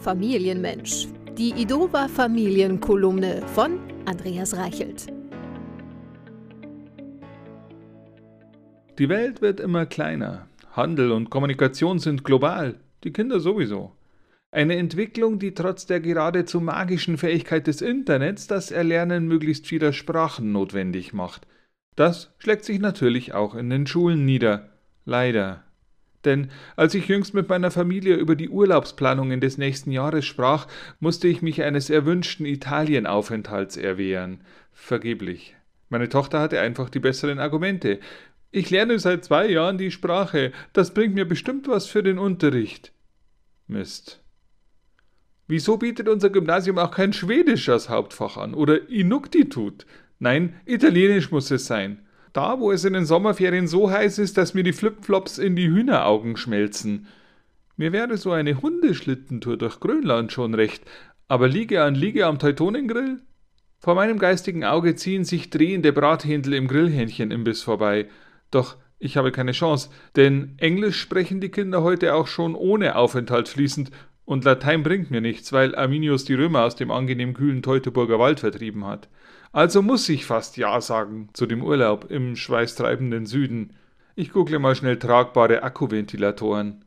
Familienmensch. Die Idova Familienkolumne von Andreas Reichelt. Die Welt wird immer kleiner. Handel und Kommunikation sind global. Die Kinder sowieso. Eine Entwicklung, die trotz der geradezu magischen Fähigkeit des Internets das Erlernen möglichst vieler Sprachen notwendig macht. Das schlägt sich natürlich auch in den Schulen nieder. Leider. Denn als ich jüngst mit meiner Familie über die Urlaubsplanungen des nächsten Jahres sprach, musste ich mich eines erwünschten Italienaufenthalts erwehren. Vergeblich. Meine Tochter hatte einfach die besseren Argumente. Ich lerne seit zwei Jahren die Sprache. Das bringt mir bestimmt was für den Unterricht. Mist. Wieso bietet unser Gymnasium auch kein Schwedisch als Hauptfach an oder Inuktitut? Nein, Italienisch muss es sein. Da, wo es in den Sommerferien so heiß ist, dass mir die Flipflops in die Hühneraugen schmelzen. Mir wäre so eine Hundeschlittentour durch Grönland schon recht, aber Liege an Liege am Teutonengrill? Vor meinem geistigen Auge ziehen sich drehende Brathändel im Grillhähnchenimbiss vorbei. Doch ich habe keine Chance, denn Englisch sprechen die Kinder heute auch schon ohne Aufenthalt fließend und Latein bringt mir nichts, weil Arminius die Römer aus dem angenehm kühlen Teutoburger Wald vertrieben hat. Also muss ich fast Ja sagen zu dem Urlaub im schweißtreibenden Süden. Ich google mal schnell tragbare Akkuventilatoren.